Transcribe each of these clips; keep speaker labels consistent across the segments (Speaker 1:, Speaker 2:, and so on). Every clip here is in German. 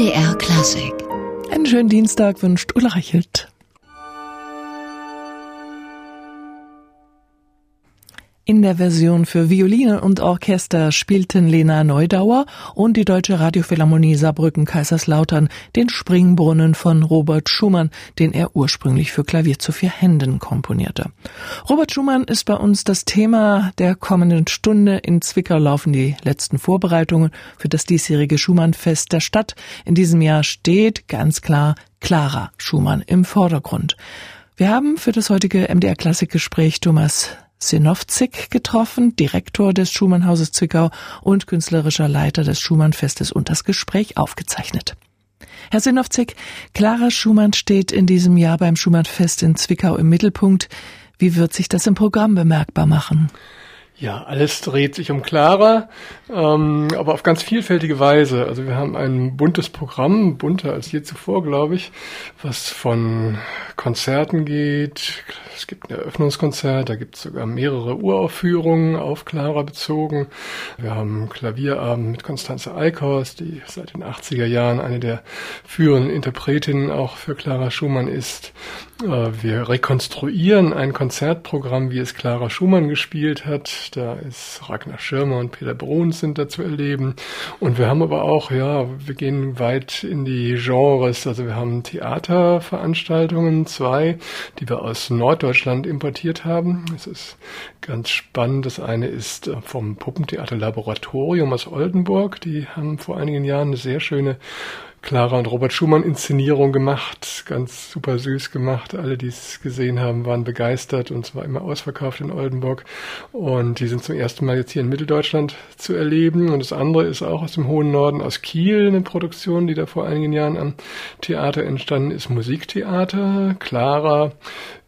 Speaker 1: MDR Klassik.
Speaker 2: Einen schönen Dienstag wünscht Ulla Reichelt. In der Version für Violine und Orchester spielten Lena Neudauer und die Deutsche Radiophilharmonie Saarbrücken Kaiserslautern den Springbrunnen von Robert Schumann, den er ursprünglich für Klavier zu vier Händen komponierte. Robert Schumann ist bei uns das Thema der kommenden Stunde. In Zwickau laufen die letzten Vorbereitungen für das diesjährige Schumannfest der Stadt. In diesem Jahr steht ganz klar Clara Schumann im Vordergrund. Wir haben für das heutige MDR Klassikgespräch Thomas Sinowczyk getroffen, Direktor des Schumannhauses Zwickau und künstlerischer Leiter des Schumannfestes und das Gespräch aufgezeichnet. Herr Sinowczyk, Clara Schumann steht in diesem Jahr beim Schumannfest in Zwickau im Mittelpunkt. Wie wird sich das im Programm bemerkbar machen?
Speaker 3: Ja, alles dreht sich um Clara, ähm, aber auf ganz vielfältige Weise. Also wir haben ein buntes Programm, bunter als je zuvor, glaube ich, was von Konzerten geht. Es gibt ein Eröffnungskonzert, da gibt es sogar mehrere Uraufführungen auf Clara bezogen. Wir haben Klavierabend mit Konstanze Eichhorst, die seit den 80er Jahren eine der führenden Interpretinnen auch für Clara Schumann ist. Äh, wir rekonstruieren ein Konzertprogramm, wie es Clara Schumann gespielt hat da ist Ragnar Schirmer und Peter Bruns sind da zu erleben. Und wir haben aber auch, ja, wir gehen weit in die Genres. Also wir haben Theaterveranstaltungen, zwei, die wir aus Norddeutschland importiert haben. Es ist ganz spannend. Das eine ist äh, vom Puppentheater Laboratorium aus Oldenburg. Die haben vor einigen Jahren eine sehr schöne Clara und Robert Schumann Inszenierung gemacht, ganz super süß gemacht. Alle, die es gesehen haben, waren begeistert und es war immer ausverkauft in Oldenburg. Und die sind zum ersten Mal jetzt hier in Mitteldeutschland zu erleben. Und das andere ist auch aus dem hohen Norden, aus Kiel, eine Produktion, die da vor einigen Jahren am Theater entstanden ist, Musiktheater. Clara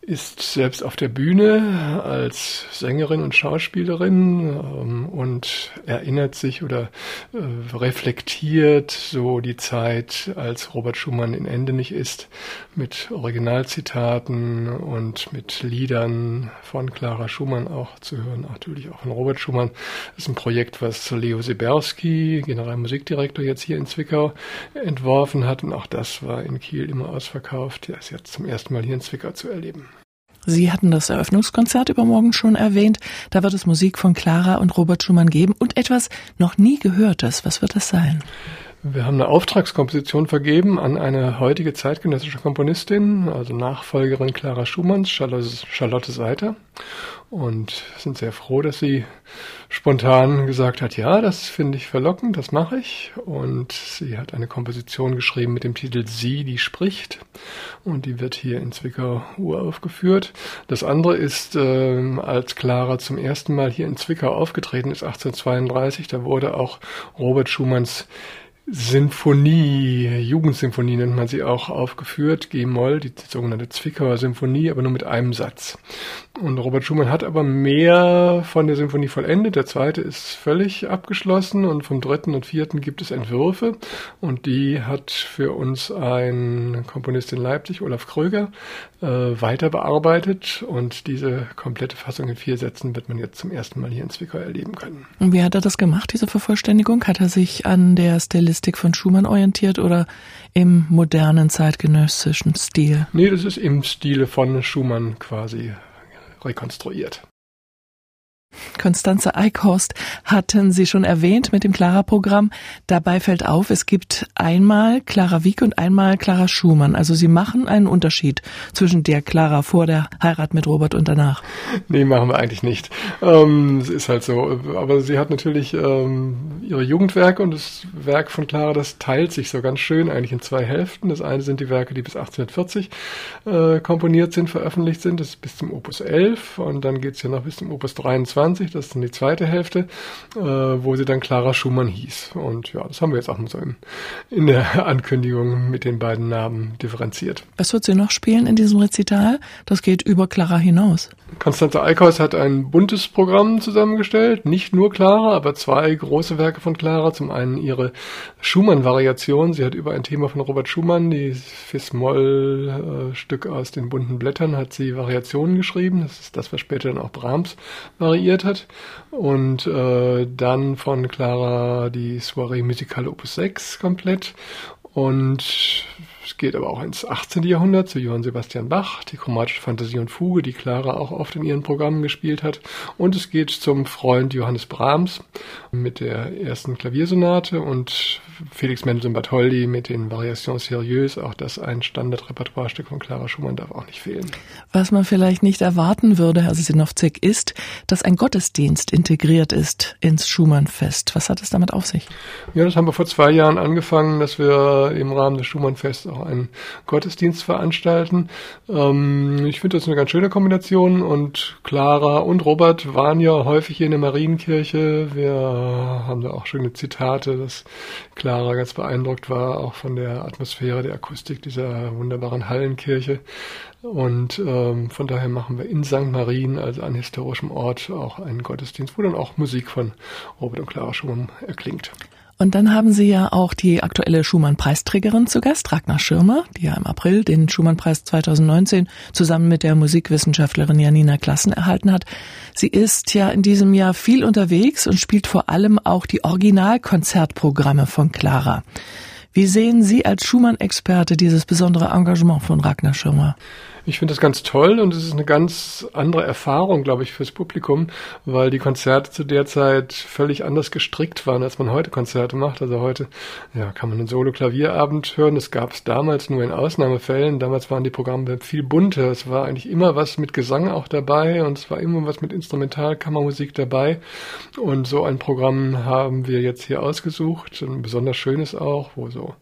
Speaker 3: ist selbst auf der Bühne als Sängerin und Schauspielerin ähm, und erinnert sich oder äh, reflektiert so die Zeit, als Robert Schumann in Ende nicht ist, mit Originalzitaten und mit Liedern von Clara Schumann auch zu hören, natürlich auch von Robert Schumann. Das ist ein Projekt, was Leo Seberski, Generalmusikdirektor jetzt hier in Zwickau, entworfen hat und auch das war in Kiel immer ausverkauft. Der ist jetzt zum ersten Mal hier in Zwickau zu erleben.
Speaker 2: Sie hatten das Eröffnungskonzert übermorgen schon erwähnt. Da wird es Musik von Clara und Robert Schumann geben und etwas noch nie Gehörtes. Was wird das sein?
Speaker 3: Wir haben eine Auftragskomposition vergeben an eine heutige zeitgenössische Komponistin, also Nachfolgerin Clara Schumanns, Charlotte Seiter. Und sind sehr froh, dass sie spontan gesagt hat, ja, das finde ich verlockend, das mache ich. Und sie hat eine Komposition geschrieben mit dem Titel Sie, die spricht. Und die wird hier in Zwickau uraufgeführt. Das andere ist, äh, als Clara zum ersten Mal hier in Zwickau aufgetreten ist, 1832, da wurde auch Robert Schumanns Sinfonie, Jugendsinfonie nennt man sie auch, aufgeführt, G-Moll, die sogenannte Zwickauer Sinfonie, aber nur mit einem Satz. Und Robert Schumann hat aber mehr von der Sinfonie vollendet. Der zweite ist völlig abgeschlossen und vom dritten und vierten gibt es Entwürfe und die hat für uns ein Komponist in Leipzig, Olaf Kröger, äh, weiter bearbeitet und diese komplette Fassung in vier Sätzen wird man jetzt zum ersten Mal hier in Zwickau erleben können.
Speaker 2: Und wie hat er das gemacht, diese Vervollständigung? Hat er sich an der Stilistik von Schumann orientiert oder im modernen zeitgenössischen Stil?
Speaker 3: Nee, das ist im Stile von Schumann quasi rekonstruiert.
Speaker 2: Konstanze Eichhorst hatten Sie schon erwähnt mit dem Clara-Programm. Dabei fällt auf, es gibt einmal Clara Wieck und einmal Clara Schumann. Also Sie machen einen Unterschied zwischen der Clara vor der Heirat mit Robert und danach.
Speaker 3: Nee, machen wir eigentlich nicht. Ähm, es ist halt so. Aber sie hat natürlich ähm, ihre Jugendwerke und das Werk von Clara, das teilt sich so ganz schön eigentlich in zwei Hälften. Das eine sind die Werke, die bis 1840 äh, komponiert sind, veröffentlicht sind. Das ist bis zum Opus 11 und dann geht's ja noch bis zum Opus 23 1920, das ist dann die zweite Hälfte, äh, wo sie dann Clara Schumann hieß. Und ja, das haben wir jetzt auch mal so in, in der Ankündigung mit den beiden Namen differenziert.
Speaker 2: Was wird sie noch spielen in diesem Rezital? Das geht über Clara hinaus.
Speaker 3: Konstanze Eickhaus hat ein buntes Programm zusammengestellt, nicht nur Clara, aber zwei große Werke von Clara. Zum einen ihre Schumann-Variation. Sie hat über ein Thema von Robert Schumann, die Fis-Moll-Stück aus den bunten Blättern, hat sie Variationen geschrieben. Das ist das, was später dann auch Brahms variiert hat. Und äh, dann von Clara die Soiree Musicale Opus 6 komplett Und es geht aber auch ins 18. Jahrhundert zu Johann Sebastian Bach, die chromatische Fantasie und Fuge, die Clara auch oft in ihren Programmen gespielt hat. Und es geht zum Freund Johannes Brahms mit der ersten Klaviersonate und Felix Mendelssohn Bartholdy mit den Variations Sérieuses. Auch das ein Standardrepertoirestück von Clara Schumann darf auch nicht fehlen.
Speaker 2: Was man vielleicht nicht erwarten würde, Herr Sinowczyk, ist, dass ein Gottesdienst integriert ist ins Schumannfest. Was hat es damit auf sich?
Speaker 3: Ja, das haben wir vor zwei Jahren angefangen, dass wir im Rahmen des Schumannfests auch einen Gottesdienst veranstalten. Ähm, ich finde das eine ganz schöne Kombination und Clara und Robert waren ja häufig hier in der Marienkirche. Wir haben da auch schöne Zitate, dass Clara ganz beeindruckt war, auch von der Atmosphäre, der Akustik dieser wunderbaren Hallenkirche. Und ähm, von daher machen wir in St. Marien, also an historischem Ort, auch einen Gottesdienst, wo dann auch Musik von Robert und Clara Schumann erklingt.
Speaker 2: Und dann haben Sie ja auch die aktuelle Schumann-Preisträgerin zu Gast, Ragnar Schirmer, die ja im April den Schumann-Preis 2019 zusammen mit der Musikwissenschaftlerin Janina Klassen erhalten hat. Sie ist ja in diesem Jahr viel unterwegs und spielt vor allem auch die Originalkonzertprogramme von Clara. Wie sehen Sie als Schumann-Experte dieses besondere Engagement von Ragnar Schirmer?
Speaker 3: Ich finde das ganz toll und es ist eine ganz andere Erfahrung, glaube ich, fürs Publikum, weil die Konzerte zu der Zeit völlig anders gestrickt waren, als man heute Konzerte macht. Also heute ja, kann man einen Solo-Klavierabend hören. Das gab es damals nur in Ausnahmefällen. Damals waren die Programme viel bunter. Es war eigentlich immer was mit Gesang auch dabei und es war immer was mit Instrumentalkammermusik dabei. Und so ein Programm haben wir jetzt hier ausgesucht. Ein besonders schönes auch, wo so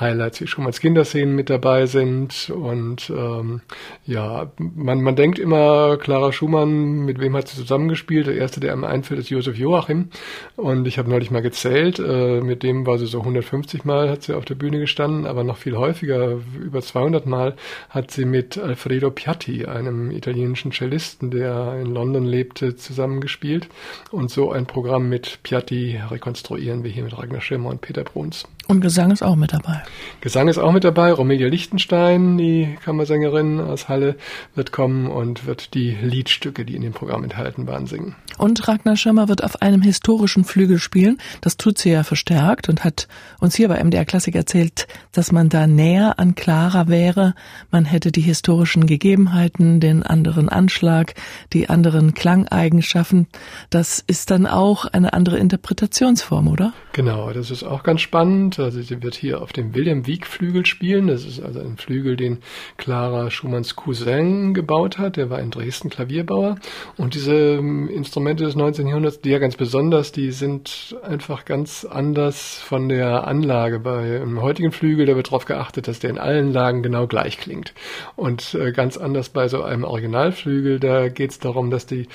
Speaker 3: Highlights wie Schumanns Kinderszenen mit dabei sind und ähm, ja, man, man denkt immer, Clara Schumann, mit wem hat sie zusammengespielt? Der erste, der einem einfällt, ist Josef Joachim. Und ich habe neulich mal gezählt, äh, mit dem war sie so 150 Mal hat sie auf der Bühne gestanden, aber noch viel häufiger, über 200 Mal hat sie mit Alfredo Piatti, einem italienischen Cellisten, der in London lebte, zusammengespielt. Und so ein Programm mit Piatti rekonstruieren wir hier mit Ragnar Schirmer und Peter Bruns.
Speaker 2: Und Gesang ist auch mit dabei.
Speaker 3: Gesang ist auch mit dabei. Romelia Lichtenstein, die Kammersängerin aus Halle, wird kommen und wird die Liedstücke, die in dem Programm enthalten waren, singen.
Speaker 2: Und Ragnar Schirmer wird auf einem historischen Flügel spielen. Das tut sie ja verstärkt und hat uns hier bei MDR Klassik erzählt, dass man da näher an Clara wäre. Man hätte die historischen Gegebenheiten, den anderen Anschlag, die anderen Klangeigenschaften. Das ist dann auch eine andere Interpretationsform, oder?
Speaker 3: Genau, das ist auch ganz spannend. Also sie wird hier auf dem William Wieck Flügel spielen. Das ist also ein Flügel, den Clara Schumanns Cousin gebaut hat. Der war in Dresden Klavierbauer. Und diese ähm, Instrumente des 19. Jahrhunderts, die ja ganz besonders, die sind einfach ganz anders von der Anlage. Bei einem heutigen Flügel, da wird darauf geachtet, dass der in allen Lagen genau gleich klingt. Und äh, ganz anders bei so einem Originalflügel, da geht es darum, dass die,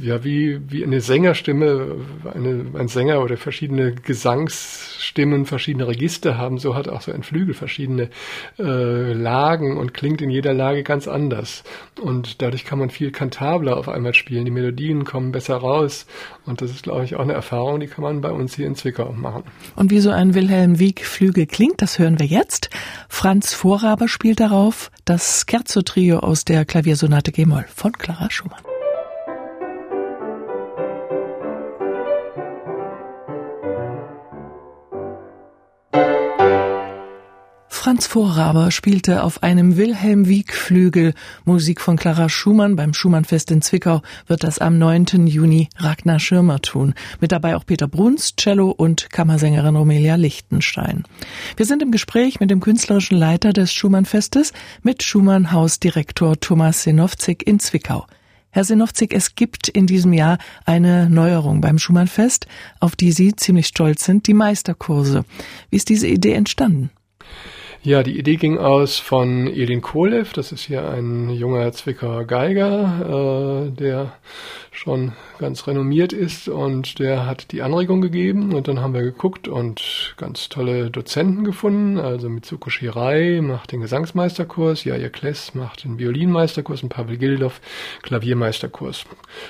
Speaker 3: ja, wie, wie eine Sängerstimme, eine, ein Sänger oder verschiedene Gesangsstimmen, verschiedene verschiedene Register haben, so hat auch so ein Flügel verschiedene äh, Lagen und klingt in jeder Lage ganz anders. Und dadurch kann man viel kantabler auf einmal spielen. Die Melodien kommen besser raus. Und das ist, glaube ich, auch eine Erfahrung, die kann man bei uns hier in Zwickau machen.
Speaker 2: Und wie so ein Wilhelm Wieck Flügel klingt, das hören wir jetzt. Franz Vorraber spielt darauf das Scherzo-Trio aus der Klaviersonate G-Moll von Clara Schumann. Franz Vorraber spielte auf einem Wilhelm Wieck Flügel Musik von Clara Schumann. Beim Schumannfest in Zwickau wird das am 9. Juni Ragnar Schirmer tun. Mit dabei auch Peter Bruns, Cello und Kammersängerin Romelia Lichtenstein. Wir sind im Gespräch mit dem künstlerischen Leiter des Schumannfestes, mit Schumann-Hausdirektor Thomas Sinowczyk in Zwickau. Herr Sinowczyk, es gibt in diesem Jahr eine Neuerung beim Schumannfest, auf die Sie ziemlich stolz sind, die Meisterkurse. Wie ist diese Idee entstanden?
Speaker 3: Ja, die Idee ging aus von Elin Kolev, das ist hier ein junger Zwickauer Geiger, äh, der schon ganz renommiert ist und der hat die Anregung gegeben und dann haben wir geguckt und ganz tolle Dozenten gefunden, also Mitsuko Shirai macht den Gesangsmeisterkurs, Jaja Kless macht den Violinmeisterkurs und Pavel Gildov Klaviermeisterkurs.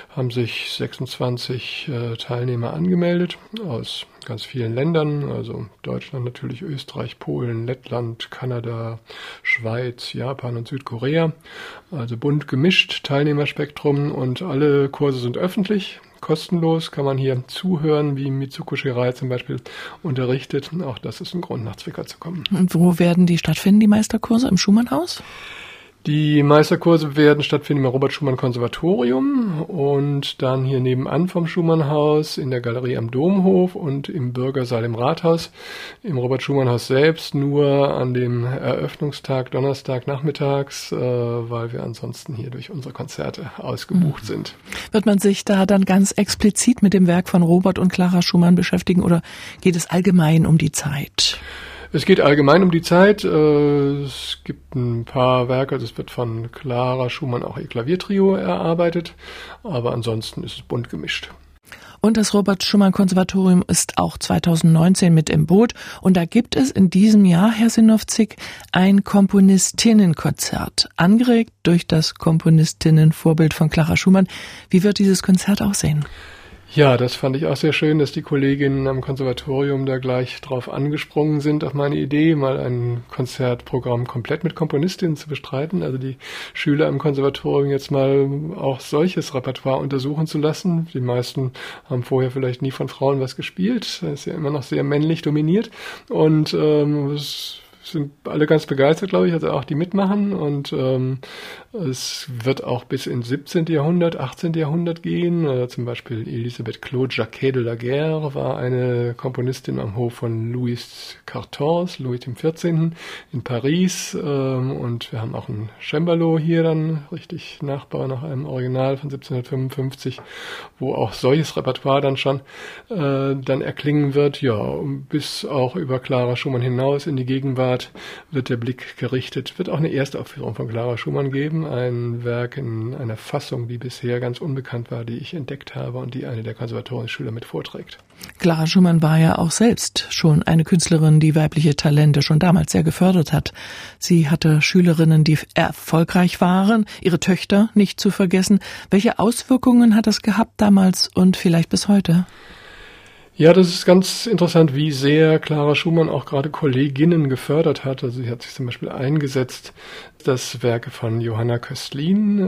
Speaker 3: Haben sich 26 äh, Teilnehmer angemeldet aus ganz vielen Ländern, also Deutschland natürlich, Österreich, Polen, Lettland, Kanada, Schweiz, Japan und Südkorea. Also bunt gemischt Teilnehmerspektrum und alle Kurse sind öffentlich. kostenlos, kann man hier zuhören, wie Mitsuko Shirai zum Beispiel unterrichtet. Auch das ist ein Grund, nach Zwickau zu kommen.
Speaker 2: Und wo werden die stattfinden, die Meisterkurse? Im Schumannhaus?
Speaker 3: Die Meisterkurse werden stattfinden im Robert Schumann Konservatorium und dann hier nebenan vom Schumann-Haus in der Galerie am Domhof und im Bürgersaal im Rathaus. Im Robert Schumann-Haus selbst nur an dem Eröffnungstag Donnerstag nachmittags, äh, weil wir ansonsten hier durch unsere Konzerte ausgebucht mhm. sind.
Speaker 2: Wird man sich da dann ganz explizit mit dem Werk von Robert und Clara Schumann beschäftigen oder geht es allgemein um die Zeit?
Speaker 3: Es geht allgemein um die Zeit. Äh, es gibt ein paar Werke, also es wird von Clara Schumann auch ihr Klaviertrio erarbeitet, aber ansonsten ist es bunt gemischt.
Speaker 2: Und das Robert Schumann Konservatorium ist auch 2019 mit im Boot. Und da gibt es in diesem Jahr, Herr Sinowczyk, ein Komponistinnenkonzert, angeregt durch das Komponistinnenvorbild von Clara Schumann. Wie wird dieses Konzert aussehen?
Speaker 3: Ja, das fand ich auch sehr schön, dass die Kolleginnen am Konservatorium da gleich drauf angesprungen sind, auf meine Idee, mal ein Konzertprogramm komplett mit Komponistinnen zu bestreiten. Also die Schüler am Konservatorium jetzt mal auch solches Repertoire untersuchen zu lassen. Die meisten haben vorher vielleicht nie von Frauen was gespielt. Das ist ja immer noch sehr männlich dominiert. Und ähm, es sind alle ganz begeistert, glaube ich, also auch die mitmachen. Und ähm, es wird auch bis ins 17. Jahrhundert, 18. Jahrhundert gehen. Äh, zum Beispiel Elisabeth Claude Jacquet de la Guerre war eine Komponistin am Hof von Louis XIV, Louis XIV. in Paris. Ähm, und wir haben auch ein Cembalo hier dann, richtig Nachbau nach einem Original von 1755, wo auch solches Repertoire dann schon äh, dann erklingen wird. Ja, bis auch über Clara Schumann hinaus in die Gegenwart wird der Blick gerichtet. Wird auch eine Erstaufführung von Clara Schumann geben ein Werk in einer Fassung, die bisher ganz unbekannt war, die ich entdeckt habe und die eine der Konservatorienschüler mit vorträgt.
Speaker 2: Clara Schumann war ja auch selbst schon eine Künstlerin, die weibliche Talente schon damals sehr gefördert hat. Sie hatte Schülerinnen, die erfolgreich waren, ihre Töchter nicht zu vergessen. Welche Auswirkungen hat das gehabt damals und vielleicht bis heute?
Speaker 3: Ja, das ist ganz interessant, wie sehr Clara Schumann auch gerade Kolleginnen gefördert hat. Also sie hat sich zum Beispiel eingesetzt, dass Werke von Johanna Köstlin,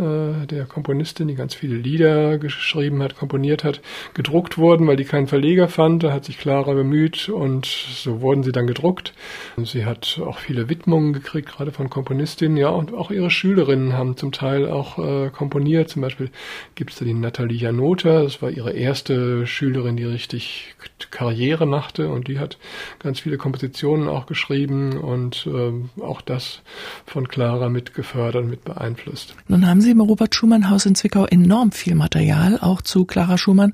Speaker 3: äh, der Komponistin, die ganz viele Lieder geschrieben hat, komponiert hat, gedruckt wurden, weil die keinen Verleger fand. Da hat sich Clara bemüht und so wurden sie dann gedruckt. Sie hat auch viele Widmungen gekriegt, gerade von Komponistinnen. Ja, und auch ihre Schülerinnen haben zum Teil auch äh, komponiert. Zum Beispiel gibt es da die Nathalie Janota, das war ihre erste Schülerin, die richtig Karriere machte und die hat ganz viele Kompositionen auch geschrieben und äh, auch das von Clara mit gefördert, mit beeinflusst.
Speaker 2: Nun haben Sie im Robert Schumann Haus in Zwickau enorm viel Material, auch zu Clara Schumann.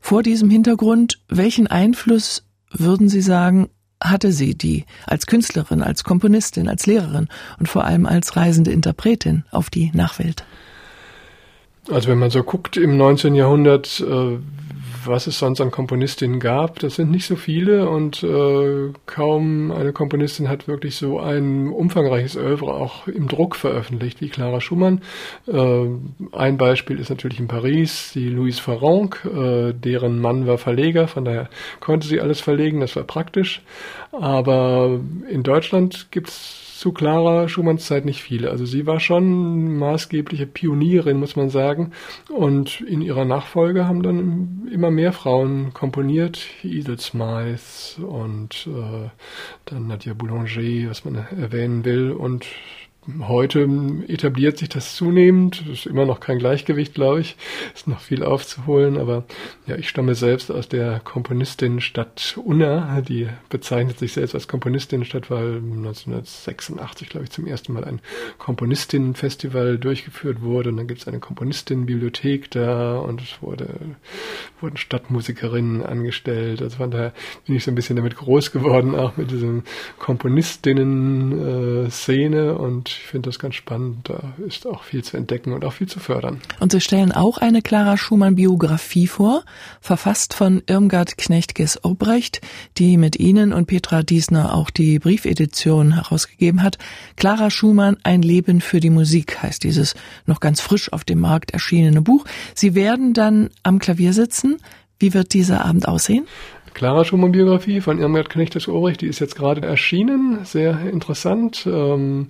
Speaker 2: Vor diesem Hintergrund, welchen Einfluss würden Sie sagen, hatte sie die als Künstlerin, als Komponistin, als Lehrerin und vor allem als reisende Interpretin auf die Nachwelt?
Speaker 3: Also wenn man so guckt im 19. Jahrhundert, äh, was es sonst an Komponistinnen gab, das sind nicht so viele und äh, kaum eine Komponistin hat wirklich so ein umfangreiches Oeuvre auch im Druck veröffentlicht wie Clara Schumann. Äh, ein Beispiel ist natürlich in Paris die Louise Farronc, äh, deren Mann war Verleger, von daher konnte sie alles verlegen, das war praktisch. Aber in Deutschland gibt's zu Clara Schumanns Zeit nicht viele. Also sie war schon maßgebliche Pionierin, muss man sagen. Und in ihrer Nachfolge haben dann immer mehr Frauen komponiert. Edith Smythe und äh, dann Nadia Boulanger, was man erwähnen will. Und Heute etabliert sich das zunehmend. Ist immer noch kein Gleichgewicht, glaube ich. Ist noch viel aufzuholen. Aber ja, ich stamme selbst aus der Komponistinnenstadt Unna. Die bezeichnet sich selbst als Komponistinnenstadt, weil 1986, glaube ich, zum ersten Mal ein Komponistinnenfestival durchgeführt wurde. Und dann gibt es eine Komponistinnenbibliothek da und es wurde, wurden Stadtmusikerinnen angestellt. Also von daher bin ich so ein bisschen damit groß geworden, auch mit diesem Komponistinnen-Szene und ich finde das ganz spannend. Da ist auch viel zu entdecken und auch viel zu fördern.
Speaker 2: Und Sie stellen auch eine Clara Schumann-Biografie vor, verfasst von Irmgard Knechtges-Obrecht, die mit Ihnen und Petra Diesner auch die Briefedition herausgegeben hat. Clara Schumann, ein Leben für die Musik heißt dieses noch ganz frisch auf dem Markt erschienene Buch. Sie werden dann am Klavier sitzen. Wie wird dieser Abend aussehen?
Speaker 3: Clara Schumann-Biografie von Irmgard Knechtes-Ulrich, die ist jetzt gerade erschienen, sehr interessant. Ähm,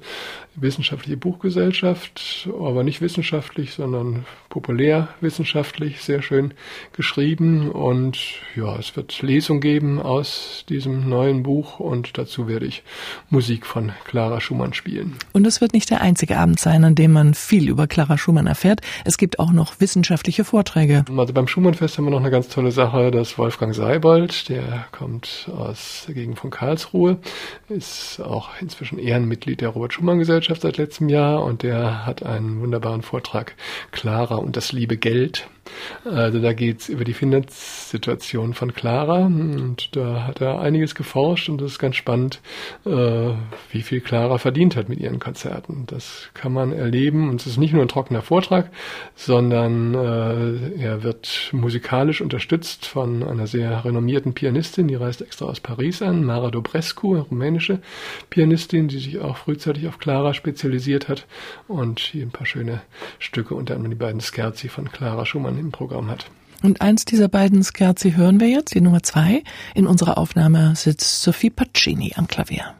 Speaker 3: wissenschaftliche Buchgesellschaft, aber nicht wissenschaftlich, sondern populärwissenschaftlich, sehr schön geschrieben. Und ja, es wird Lesung geben aus diesem neuen Buch und dazu werde ich Musik von Clara Schumann spielen.
Speaker 2: Und es wird nicht der einzige Abend sein, an dem man viel über Clara Schumann erfährt. Es gibt auch noch wissenschaftliche Vorträge.
Speaker 3: Also beim Schumannfest haben wir noch eine ganz tolle Sache, dass Wolfgang Seibold, der kommt aus der Gegend von Karlsruhe, ist auch inzwischen Ehrenmitglied der Robert Schumann Gesellschaft seit letztem Jahr und der hat einen wunderbaren Vortrag Clara und das liebe Geld. Also da geht's über die Finanzsituation von Clara. Und da hat er einiges geforscht und das ist ganz spannend, äh, wie viel Clara verdient hat mit ihren Konzerten. Das kann man erleben. Und es ist nicht nur ein trockener Vortrag, sondern äh, er wird musikalisch unterstützt von einer sehr renommierten Pianistin, die reist extra aus Paris an, Mara Dobrescu, eine rumänische Pianistin, die sich auch frühzeitig auf Clara spezialisiert hat. Und hier ein paar schöne Stücke, unter anderem die beiden Scherzi von Clara Schumann im Programm hat.
Speaker 2: Und eins dieser beiden Scherzi hören wir jetzt, die Nummer zwei. In unserer Aufnahme sitzt Sophie Pacini am Klavier.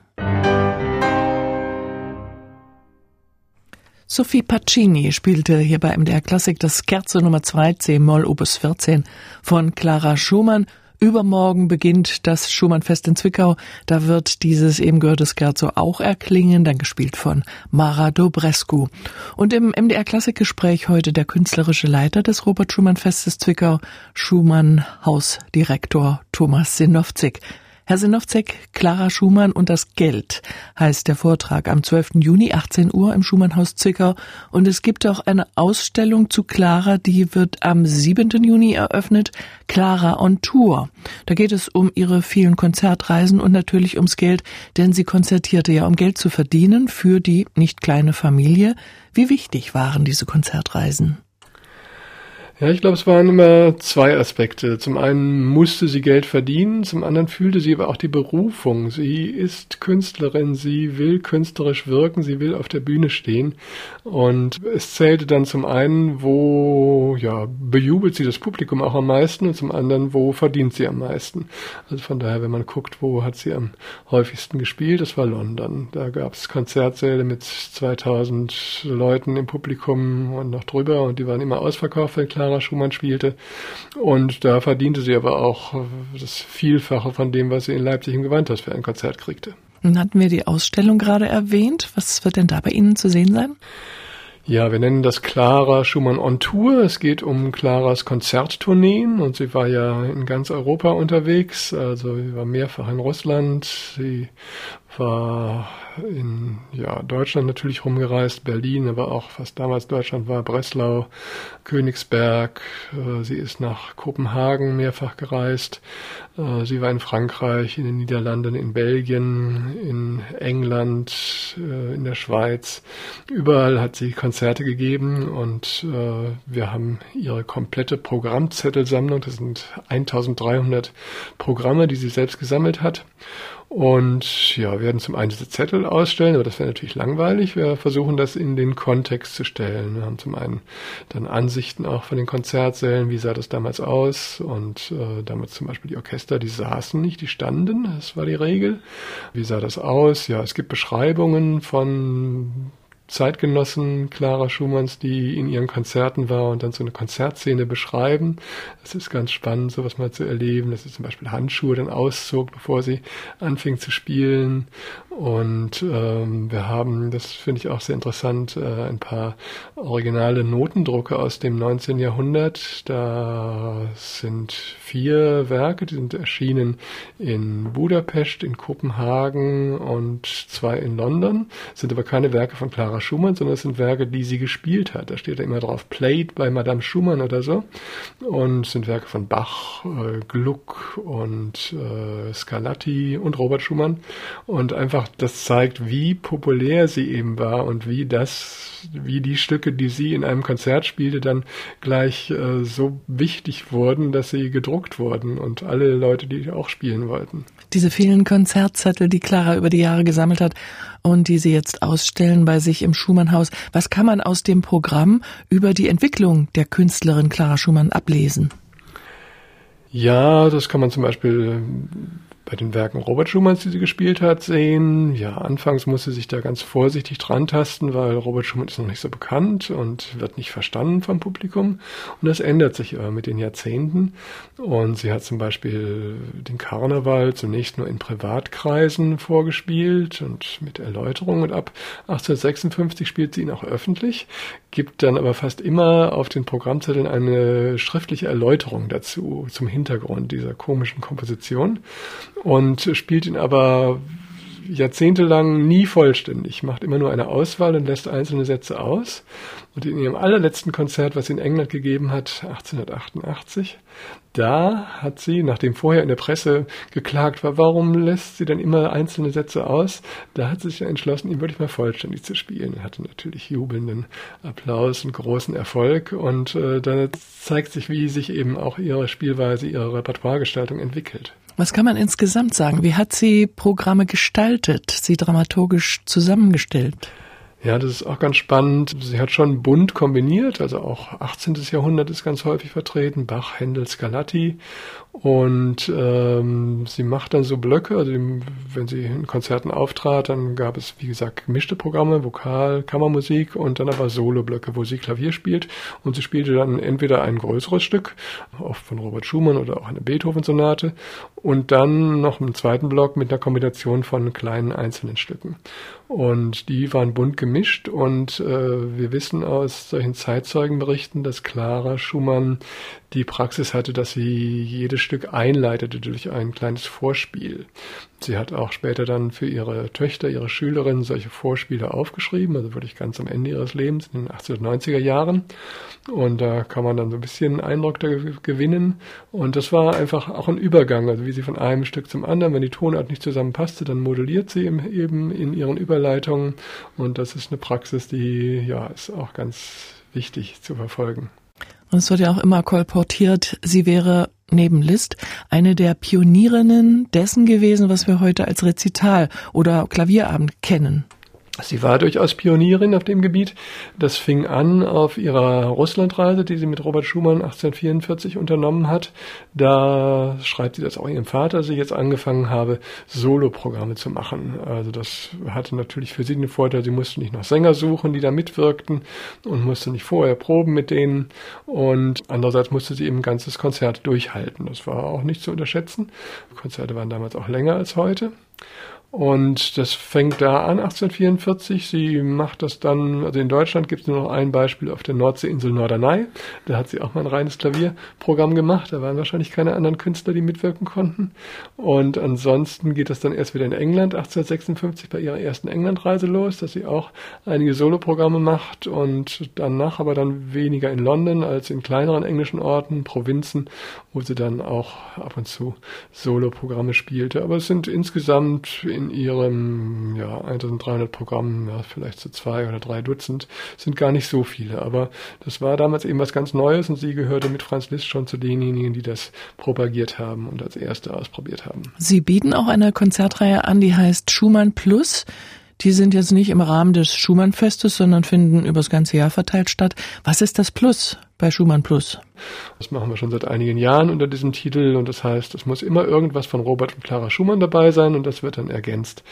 Speaker 2: Sophie Pacini spielte hier bei MDR Klassik das Scherzo Nummer 2 C-Moll Opus 14 von Clara Schumann Übermorgen beginnt das Schumannfest in Zwickau. Da wird dieses eben gehörte Scherzo auch erklingen, dann gespielt von Mara Dobrescu. Und im MDR Klassikgespräch heute der künstlerische Leiter des Robert Schumann Festes Zwickau, Schumann Hausdirektor Thomas Sinowczyk. Herr Sinowzek, Clara Schumann und das Geld heißt der Vortrag am 12. Juni 18 Uhr im Schumannhaus Zwickau. Und es gibt auch eine Ausstellung zu Clara, die wird am 7. Juni eröffnet. Clara on Tour. Da geht es um ihre vielen Konzertreisen und natürlich ums Geld, denn sie konzertierte ja, um Geld zu verdienen für die nicht kleine Familie. Wie wichtig waren diese Konzertreisen?
Speaker 3: Ja, ich glaube, es waren immer zwei Aspekte. Zum einen musste sie Geld verdienen, zum anderen fühlte sie aber auch die Berufung. Sie ist Künstlerin, sie will künstlerisch wirken, sie will auf der Bühne stehen. Und es zählte dann zum einen, wo ja, bejubelt sie das Publikum auch am meisten und zum anderen, wo verdient sie am meisten. Also von daher, wenn man guckt, wo hat sie am häufigsten gespielt, das war London. Da gab es Konzertsäle mit 2000 Leuten im Publikum und noch drüber und die waren immer ausverkauft, wenn klar Clara Schumann spielte. Und da verdiente sie aber auch das Vielfache von dem, was sie in Leipzig im Gewandhaus für ein Konzert kriegte.
Speaker 2: Nun hatten wir die Ausstellung gerade erwähnt. Was wird denn da bei Ihnen zu sehen sein?
Speaker 3: Ja, wir nennen das Clara Schumann on Tour. Es geht um Claras Konzerttourneen und sie war ja in ganz Europa unterwegs. Also sie war mehrfach in Russland. Sie war in ja, Deutschland natürlich rumgereist, Berlin, aber auch was damals Deutschland war, Breslau, Königsberg. Äh, sie ist nach Kopenhagen mehrfach gereist. Äh, sie war in Frankreich, in den Niederlanden, in Belgien, in England, äh, in der Schweiz. Überall hat sie Konzerte gegeben und wir haben ihre komplette Programmzettelsammlung. Das sind 1300 Programme, die sie selbst gesammelt hat. Und ja, werden zum einen diese Zettel ausstellen, aber das wäre natürlich langweilig. Wir versuchen das in den Kontext zu stellen. Wir haben zum einen dann Ansichten auch von den Konzertsälen, wie sah das damals aus und äh, damals zum Beispiel die Orchester, die saßen nicht, die standen, das war die Regel. Wie sah das aus? Ja, es gibt Beschreibungen von Zeitgenossen Clara Schumanns, die in ihren Konzerten war und dann so eine Konzertszene beschreiben. Das ist ganz spannend, sowas mal zu erleben, dass sie zum Beispiel Handschuhe dann auszog, bevor sie anfing zu spielen. Und ähm, wir haben, das finde ich auch sehr interessant, äh, ein paar originale Notendrucke aus dem 19. Jahrhundert. Da sind vier Werke, die sind erschienen in Budapest, in Kopenhagen und zwei in London, sind aber keine Werke von Clara Schumann, sondern es sind Werke, die sie gespielt hat. Da steht da immer drauf Played bei Madame Schumann oder so. Und es sind Werke von Bach, äh, Gluck und äh, Scarlatti und Robert Schumann. Und einfach das zeigt, wie populär sie eben war und wie das, wie die Stücke, die sie in einem Konzert spielte, dann gleich äh, so wichtig wurden, dass sie gedruckt wurden und alle Leute, die auch spielen wollten.
Speaker 2: Diese vielen Konzertzettel, die Clara über die Jahre gesammelt hat und die sie jetzt ausstellen bei sich im Schumannhaus. Was kann man aus dem Programm über die Entwicklung der Künstlerin Clara Schumann ablesen?
Speaker 3: Ja, das kann man zum Beispiel bei den Werken Robert Schumanns, die sie gespielt hat, sehen. Ja, anfangs muss sie sich da ganz vorsichtig dran tasten, weil Robert Schumann ist noch nicht so bekannt und wird nicht verstanden vom Publikum. Und das ändert sich aber mit den Jahrzehnten. Und sie hat zum Beispiel den Karneval zunächst nur in Privatkreisen vorgespielt und mit Erläuterungen. Und ab 1856 spielt sie ihn auch öffentlich, gibt dann aber fast immer auf den Programmzetteln eine schriftliche Erläuterung dazu, zum Hintergrund dieser komischen Komposition und spielt ihn aber jahrzehntelang nie vollständig, macht immer nur eine Auswahl und lässt einzelne Sätze aus. Und in ihrem allerletzten Konzert, was sie in England gegeben hat, 1888, da hat sie, nachdem vorher in der Presse geklagt war, warum lässt sie dann immer einzelne Sätze aus, da hat sie sich entschlossen, ihn wirklich mal vollständig zu spielen. Er hatte natürlich jubelnden Applaus und großen Erfolg und äh, da zeigt sich, wie sich eben auch ihre Spielweise, ihre Repertoiregestaltung entwickelt.
Speaker 2: Was kann man insgesamt sagen? Wie hat sie Programme gestaltet, sie dramaturgisch zusammengestellt?
Speaker 3: Ja, das ist auch ganz spannend. Sie hat schon bunt kombiniert, also auch 18. Jahrhundert ist ganz häufig vertreten, Bach, Händel, Scarlatti. Und ähm, sie macht dann so Blöcke, also wenn sie in Konzerten auftrat, dann gab es, wie gesagt, gemischte Programme, Vokal, Kammermusik und dann aber Solo-Blöcke, wo sie Klavier spielt. Und sie spielte dann entweder ein größeres Stück, oft von Robert Schumann oder auch eine Beethoven-Sonate, und dann noch einen zweiten Block mit einer Kombination von kleinen einzelnen Stücken. Und die waren bunt gemischt und äh, wir wissen aus solchen Zeitzeugenberichten, dass Clara Schumann die Praxis hatte, dass sie jedes Stück einleitete durch ein kleines Vorspiel. Sie hat auch später dann für ihre Töchter, ihre Schülerinnen solche Vorspiele aufgeschrieben, also wirklich ganz am Ende ihres Lebens, in den 1890er Jahren. Und da kann man dann so ein bisschen Eindruck da gewinnen. Und das war einfach auch ein Übergang, also wie sie von einem Stück zum anderen, wenn die Tonart nicht zusammenpasste, dann modelliert sie eben in ihren Überleitungen. Und das ist eine Praxis, die ja ist auch ganz wichtig zu verfolgen.
Speaker 2: Und es wird ja auch immer kolportiert, sie wäre neben Liszt eine der Pionierinnen dessen gewesen, was wir heute als Rezital oder Klavierabend kennen.
Speaker 3: Sie war durchaus Pionierin auf dem Gebiet. Das fing an auf ihrer Russlandreise, die sie mit Robert Schumann 1844 unternommen hat. Da schreibt sie das auch ihrem Vater, dass ich jetzt angefangen habe, Soloprogramme zu machen. Also das hatte natürlich für sie den Vorteil, sie musste nicht noch Sänger suchen, die da mitwirkten und musste nicht vorher proben mit denen. Und andererseits musste sie eben ein ganzes Konzert durchhalten. Das war auch nicht zu unterschätzen. Konzerte waren damals auch länger als heute. Und das fängt da an, 1844. Sie macht das dann, also in Deutschland gibt es nur noch ein Beispiel auf der Nordseeinsel Norderney. Da hat sie auch mal ein reines Klavierprogramm gemacht. Da waren wahrscheinlich keine anderen Künstler, die mitwirken konnten. Und ansonsten geht das dann erst wieder in England, 1856 bei ihrer ersten Englandreise los, dass sie auch einige Soloprogramme macht und danach aber dann weniger in London als in kleineren englischen Orten, Provinzen, wo sie dann auch ab und zu Soloprogramme spielte. Aber es sind insgesamt in ihrem ja, 1300 Programmen, ja, vielleicht so zwei oder drei Dutzend, sind gar nicht so viele. Aber das war damals eben was ganz Neues und sie gehörte mit Franz Liszt schon zu denjenigen, die das propagiert haben und als erste ausprobiert haben.
Speaker 2: Sie bieten auch eine Konzertreihe an, die heißt Schumann Plus. Die sind jetzt nicht im Rahmen des Schumann-Festes, sondern finden übers ganze Jahr verteilt statt. Was ist das Plus? bei Schumann Plus.
Speaker 3: Das machen wir schon seit einigen Jahren unter diesem Titel und das heißt, es muss immer irgendwas von Robert und Clara Schumann dabei sein und das wird dann ergänzt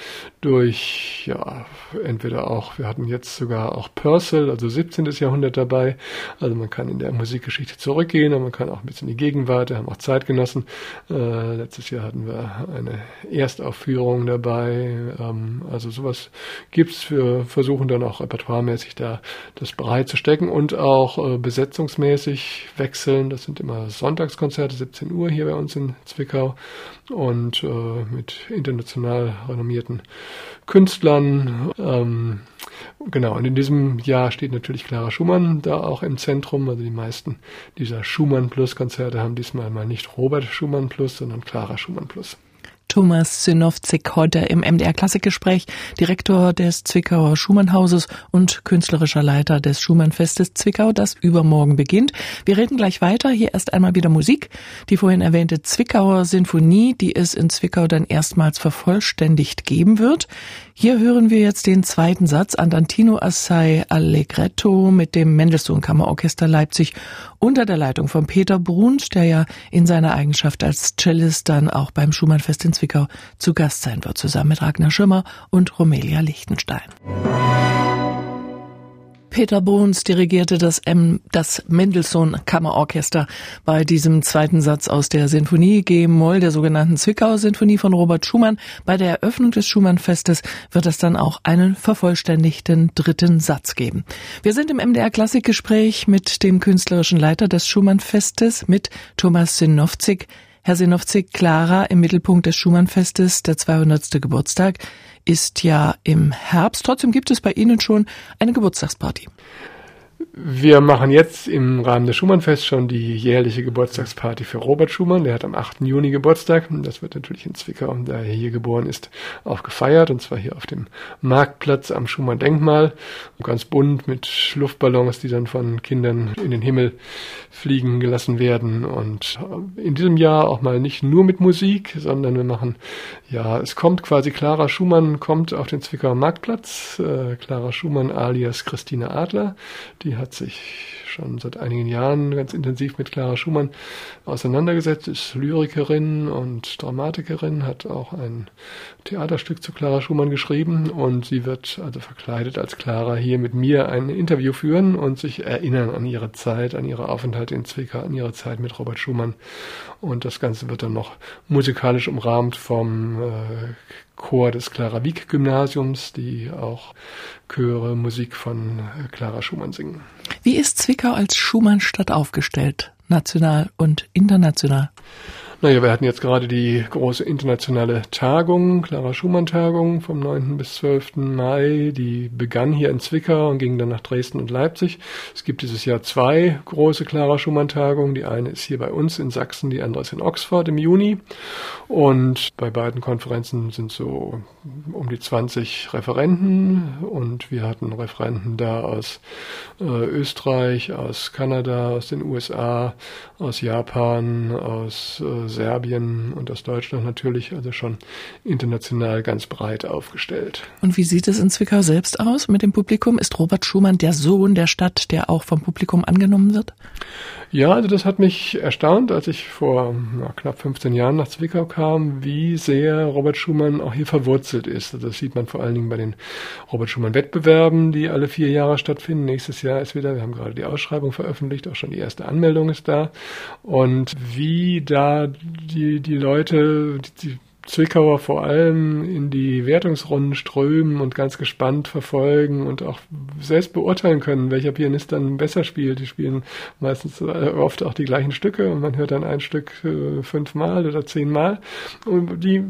Speaker 3: durch, ja, entweder auch, wir hatten jetzt sogar auch Purcell, also 17. Jahrhundert dabei, also man kann in der Musikgeschichte zurückgehen und man kann auch ein bisschen in die Gegenwart, wir haben auch Zeitgenossen. Äh, letztes Jahr hatten wir eine Erstaufführung dabei, ähm, also sowas gibt's. Wir versuchen dann auch repertoiremäßig da das breit zu stecken und auch äh, Besetzungs rhythmusmäßig wechseln. Das sind immer Sonntagskonzerte, 17 Uhr hier bei uns in Zwickau und äh, mit international renommierten Künstlern. Ähm, genau, und in diesem Jahr steht natürlich Clara Schumann da auch im Zentrum. Also die meisten dieser Schumann Plus Konzerte haben diesmal mal nicht Robert Schumann Plus, sondern Clara Schumann Plus.
Speaker 2: Thomas Synowczyk heute im MDR Klassikgespräch, Direktor des Zwickauer Schumannhauses und künstlerischer Leiter des Schumannfestes Zwickau, das übermorgen beginnt. Wir reden gleich weiter. Hier erst einmal wieder Musik. Die vorhin erwähnte Zwickauer Sinfonie, die es in Zwickau dann erstmals vervollständigt geben wird. Hier hören wir jetzt den zweiten Satz Andantino Assai Allegretto mit dem Mendelssohn Kammerorchester Leipzig unter der Leitung von Peter Bruns, der ja in seiner Eigenschaft als Cellist dann auch beim Schumannfest in Zwickau zu Gast sein wird, zusammen mit Ragnar Schimmer und Romelia Lichtenstein. Peter Bohns dirigierte das, M das Mendelssohn Kammerorchester bei diesem zweiten Satz aus der Sinfonie G-Moll der sogenannten Zwickauer Sinfonie von Robert Schumann. Bei der Eröffnung des Schumann-Festes wird es dann auch einen vervollständigten dritten Satz geben. Wir sind im MDR Klassikgespräch mit dem künstlerischen Leiter des Schumann-Festes, mit Thomas Sinowczyk. Herr Sinowczyk, Clara im Mittelpunkt des Schumann-Festes, der 200. Geburtstag ist ja im Herbst. Trotzdem gibt es bei Ihnen schon eine Geburtstagsparty.
Speaker 3: Wir machen jetzt im Rahmen des Schumannfests schon die jährliche Geburtstagsparty für Robert Schumann. Der hat am 8. Juni Geburtstag. Das wird natürlich in Zwickau, da er hier geboren ist, auch gefeiert. Und zwar hier auf dem Marktplatz am Schumann-Denkmal. Ganz bunt mit Luftballons, die dann von Kindern in den Himmel fliegen gelassen werden. Und in diesem Jahr auch mal nicht nur mit Musik, sondern wir machen, ja, es kommt quasi Clara Schumann kommt auf den Zwickauer Marktplatz. Äh, Clara Schumann alias Christine Adler. Die hat sich schon seit einigen Jahren ganz intensiv mit Clara Schumann auseinandergesetzt, ist Lyrikerin und Dramatikerin, hat auch ein Theaterstück zu Clara Schumann geschrieben und sie wird also verkleidet als Clara hier mit mir ein Interview führen und sich erinnern an ihre Zeit, an ihre Aufenthalte in Zwickau, an ihre Zeit mit Robert Schumann. Und das Ganze wird dann noch musikalisch umrahmt vom äh, Chor des Clara Wieck Gymnasiums, die auch Chöre Musik von äh, Clara Schumann singen.
Speaker 2: Wie ist Zwickau als Schumannstadt aufgestellt, national und international?
Speaker 3: Naja, wir hatten jetzt gerade die große internationale Tagung, Clara Schumann Tagung vom 9. bis 12. Mai. Die begann hier in Zwickau und ging dann nach Dresden und Leipzig. Es gibt dieses Jahr zwei große Clara Schumann Tagungen. Die eine ist hier bei uns in Sachsen, die andere ist in Oxford im Juni. Und bei beiden Konferenzen sind so um die 20 Referenten und wir hatten Referenten da aus äh, Österreich, aus Kanada, aus den USA, aus Japan, aus äh, Serbien und aus Deutschland natürlich, also schon international ganz breit aufgestellt.
Speaker 2: Und wie sieht es in Zwickau selbst aus mit dem Publikum? Ist Robert Schumann der Sohn der Stadt, der auch vom Publikum angenommen wird?
Speaker 3: Ja, also das hat mich erstaunt, als ich vor na, knapp 15 Jahren nach Zwickau kam, wie sehr Robert Schumann auch hier verwurzelt ist. Also das sieht man vor allen Dingen bei den Robert Schumann Wettbewerben, die alle vier Jahre stattfinden. Nächstes Jahr ist wieder, wir haben gerade die Ausschreibung veröffentlicht, auch schon die erste Anmeldung ist da. Und wie da die, die Leute, die, Zwickauer vor allem in die Wertungsrunden strömen und ganz gespannt verfolgen und auch selbst beurteilen können, welcher Pianist dann besser spielt. Die spielen meistens äh, oft auch die gleichen Stücke und man hört dann ein Stück äh, fünfmal oder zehnmal. Und die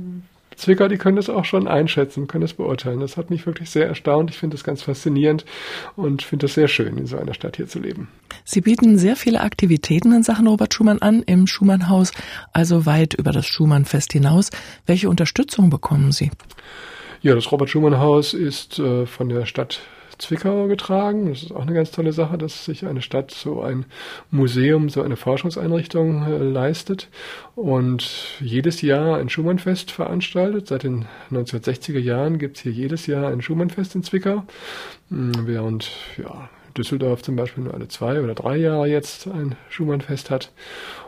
Speaker 3: Zwickau, die können das auch schon einschätzen, können das beurteilen. Das hat mich wirklich sehr erstaunt. Ich finde das ganz faszinierend und finde das sehr schön, in so einer Stadt hier zu leben.
Speaker 2: Sie bieten sehr viele Aktivitäten in Sachen Robert Schumann an im Schumannhaus, also weit über das Schumannfest hinaus. Welche Unterstützung bekommen Sie?
Speaker 3: Ja, das Robert Schumann Haus ist äh, von der Stadt Zwickau getragen. Das ist auch eine ganz tolle Sache, dass sich eine Stadt so ein Museum, so eine Forschungseinrichtung äh, leistet und jedes Jahr ein Schumannfest veranstaltet. Seit den 1960er Jahren gibt es hier jedes Jahr ein Schumannfest in Zwickau, hm, während ja, Düsseldorf zum Beispiel nur alle zwei oder drei Jahre jetzt ein Schumannfest hat.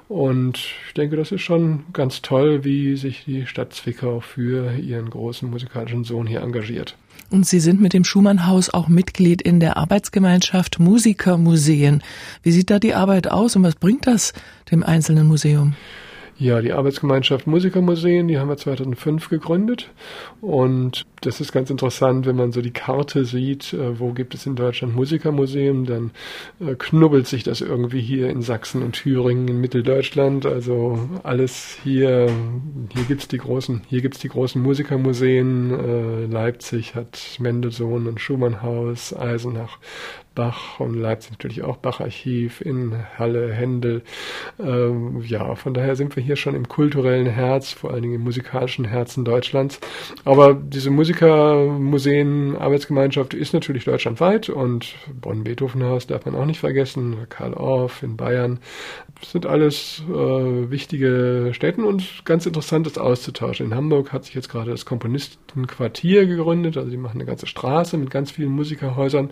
Speaker 3: Und ich denke, das ist schon ganz toll, wie sich die Stadt Zwickau für ihren großen musikalischen Sohn hier engagiert.
Speaker 2: Und Sie sind mit dem Schumann-Haus auch Mitglied in der Arbeitsgemeinschaft Musikermuseen. Wie sieht da die Arbeit aus und was bringt das dem einzelnen Museum?
Speaker 3: Ja, die Arbeitsgemeinschaft Musikermuseen, die haben wir 2005 gegründet. Und das ist ganz interessant, wenn man so die Karte sieht, äh, wo gibt es in Deutschland Musikermuseen, dann äh, knubbelt sich das irgendwie hier in Sachsen und Thüringen, in Mitteldeutschland. Also alles hier, hier gibt's die großen, hier gibt's die großen Musikermuseen. Äh, Leipzig hat Mendelssohn und Schumannhaus, Eisenach Bach und Leipzig natürlich auch Bach-Archiv, in Halle, Händel. Ähm, ja, von daher sind wir hier schon im kulturellen Herz, vor allen Dingen im musikalischen Herzen Deutschlands. Aber diese Musikermuseen, Arbeitsgemeinschaft ist natürlich deutschlandweit und Bonn-Beethoven-Haus darf man auch nicht vergessen, Karl Orff in Bayern. Das sind alles äh, wichtige Städten und ganz interessantes auszutauschen. In Hamburg hat sich jetzt gerade das Komponistenquartier gegründet, also die machen eine ganze Straße mit ganz vielen Musikerhäusern.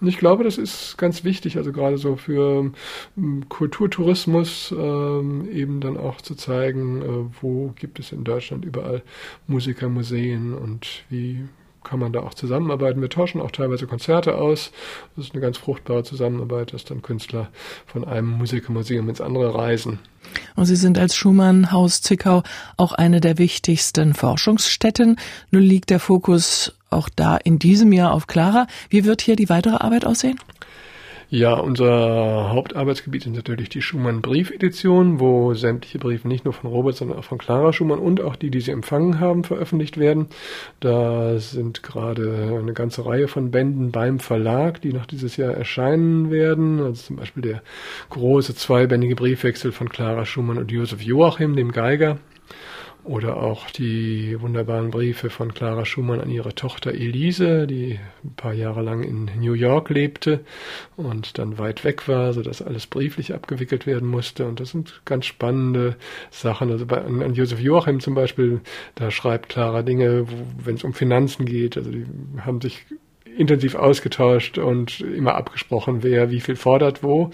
Speaker 3: Und ich glaube, glaube, das ist ganz wichtig, also gerade so für ähm, Kulturtourismus ähm, eben dann auch zu zeigen, äh, wo gibt es in Deutschland überall Musikermuseen und wie kann man da auch zusammenarbeiten. Wir tauschen auch teilweise Konzerte aus. Das ist eine ganz fruchtbare Zusammenarbeit, dass dann Künstler von einem Musikermuseum ins andere reisen.
Speaker 2: Und Sie sind als Schumann Haus Zwickau auch eine der wichtigsten Forschungsstätten. Nun liegt der Fokus auch da in diesem Jahr auf Clara. Wie wird hier die weitere Arbeit aussehen?
Speaker 3: Ja, unser Hauptarbeitsgebiet ist natürlich die Schumann-Briefedition, wo sämtliche Briefe nicht nur von Robert, sondern auch von Clara Schumann und auch die, die sie empfangen haben, veröffentlicht werden. Da sind gerade eine ganze Reihe von Bänden beim Verlag, die noch dieses Jahr erscheinen werden. Also zum Beispiel der große zweibändige Briefwechsel von Clara Schumann und Josef Joachim, dem Geiger, oder auch die wunderbaren Briefe von Clara Schumann an ihre Tochter Elise, die ein paar Jahre lang in New York lebte und dann weit weg war, so dass alles brieflich abgewickelt werden musste. Und das sind ganz spannende Sachen. Also bei, an, an Josef Joachim zum Beispiel, da schreibt Clara Dinge, wenn es um Finanzen geht. Also die haben sich intensiv ausgetauscht und immer abgesprochen, wer wie viel fordert wo.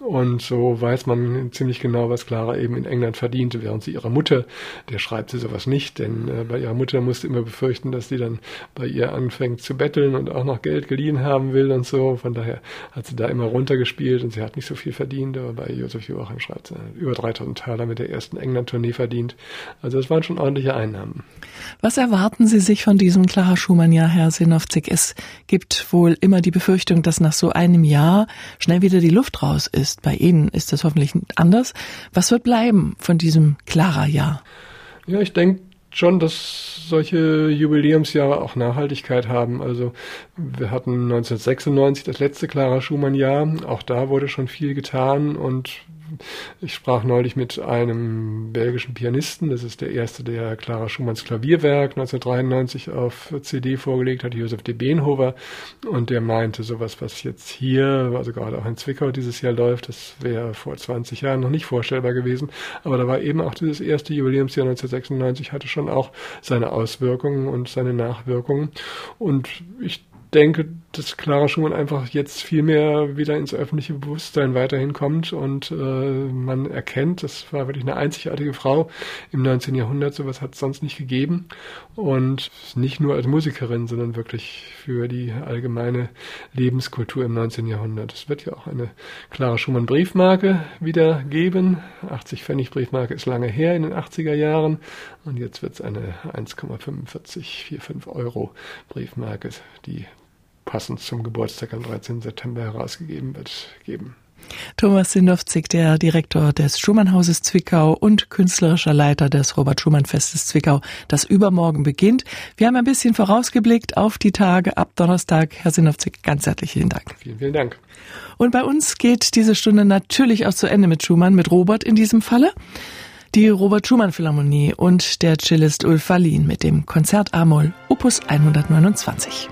Speaker 3: Und so weiß man ziemlich genau, was Clara eben in England verdiente, während sie ihrer Mutter, der schreibt sie sowas nicht, denn äh, bei ihrer Mutter musste immer befürchten, dass sie dann bei ihr anfängt zu betteln und auch noch Geld geliehen haben will und so. Von daher hat sie da immer runtergespielt und sie hat nicht so viel verdient, aber bei Josef Joachim schreibt sie über 3000 Taler mit der ersten England-Tournee verdient. Also das waren schon ordentliche Einnahmen.
Speaker 2: Was erwarten Sie sich von diesem Clara Schumann-Jahr, Herr Sinowczyk? Es gibt wohl immer die Befürchtung, dass nach so einem Jahr schnell wieder die Luft raus ist. Bei Ihnen ist das hoffentlich anders. Was wird bleiben von diesem Clara-Jahr?
Speaker 3: Ja, ich denke, schon, dass solche Jubiläumsjahre auch Nachhaltigkeit haben. Also wir hatten 1996 das letzte Clara Schumann-Jahr. Auch da wurde schon viel getan und ich sprach neulich mit einem belgischen Pianisten, das ist der erste, der Clara Schumanns Klavierwerk 1993 auf CD vorgelegt hat, Josef de Beenhover, und der meinte, sowas, was jetzt hier, also gerade auch in Zwickau dieses Jahr läuft, das wäre vor 20 Jahren noch nicht vorstellbar gewesen, aber da war eben auch dieses erste Jubiläumsjahr 1996, hatte schon auch seine Auswirkungen und seine Nachwirkungen. Und ich denke, dass Clara Schumann einfach jetzt viel mehr wieder ins öffentliche Bewusstsein weiterhin kommt und äh, man erkennt, das war wirklich eine einzigartige Frau im 19. Jahrhundert, sowas hat es sonst nicht gegeben und nicht nur als Musikerin, sondern wirklich für die allgemeine Lebenskultur im 19. Jahrhundert. Es wird ja auch eine Clara Schumann Briefmarke wieder geben. 80 Pfennig Briefmarke ist lange her in den 80er Jahren und jetzt wird es eine 1,4545 Euro Briefmarke, die passend zum Geburtstag am 13. September herausgegeben wird, geben.
Speaker 2: Thomas Sindowzig, der Direktor des Schumannhauses Zwickau und künstlerischer Leiter des Robert Schumann Festes Zwickau, das übermorgen beginnt. Wir haben ein bisschen vorausgeblickt auf die Tage ab Donnerstag. Herr Sindowzig, ganz herzlichen Dank.
Speaker 3: Vielen, vielen Dank.
Speaker 2: Und bei uns geht diese Stunde natürlich auch zu Ende mit Schumann, mit Robert in diesem Falle. Die Robert Schumann Philharmonie und der Cellist Ulf Wallin mit dem Konzert Amol Opus 129.